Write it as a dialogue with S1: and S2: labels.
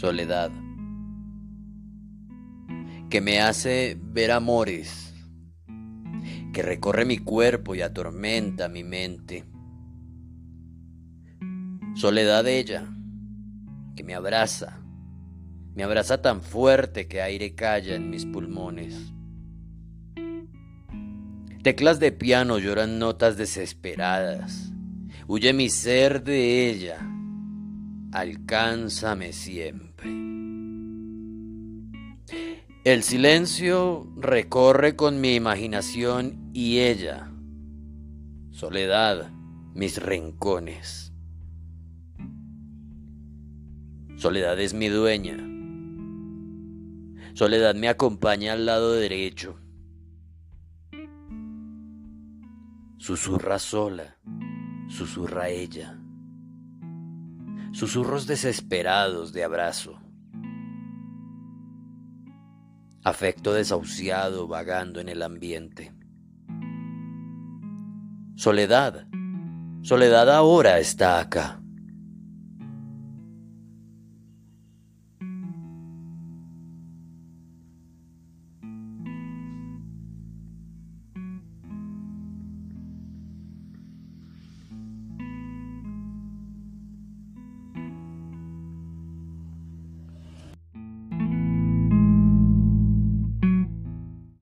S1: soledad, que me hace ver amores, que recorre mi cuerpo y atormenta mi mente. Soledad ella, que me abraza, me abraza tan fuerte que aire calla en mis pulmones. Teclas de piano lloran notas desesperadas. Huye mi ser de ella. Alcánzame siempre. El silencio recorre con mi imaginación y ella, soledad, mis rincones. Soledad es mi dueña. Soledad me acompaña al lado derecho. Susurra sola, susurra ella. Susurros desesperados de abrazo. Afecto desahuciado vagando en el ambiente. Soledad, soledad ahora está acá.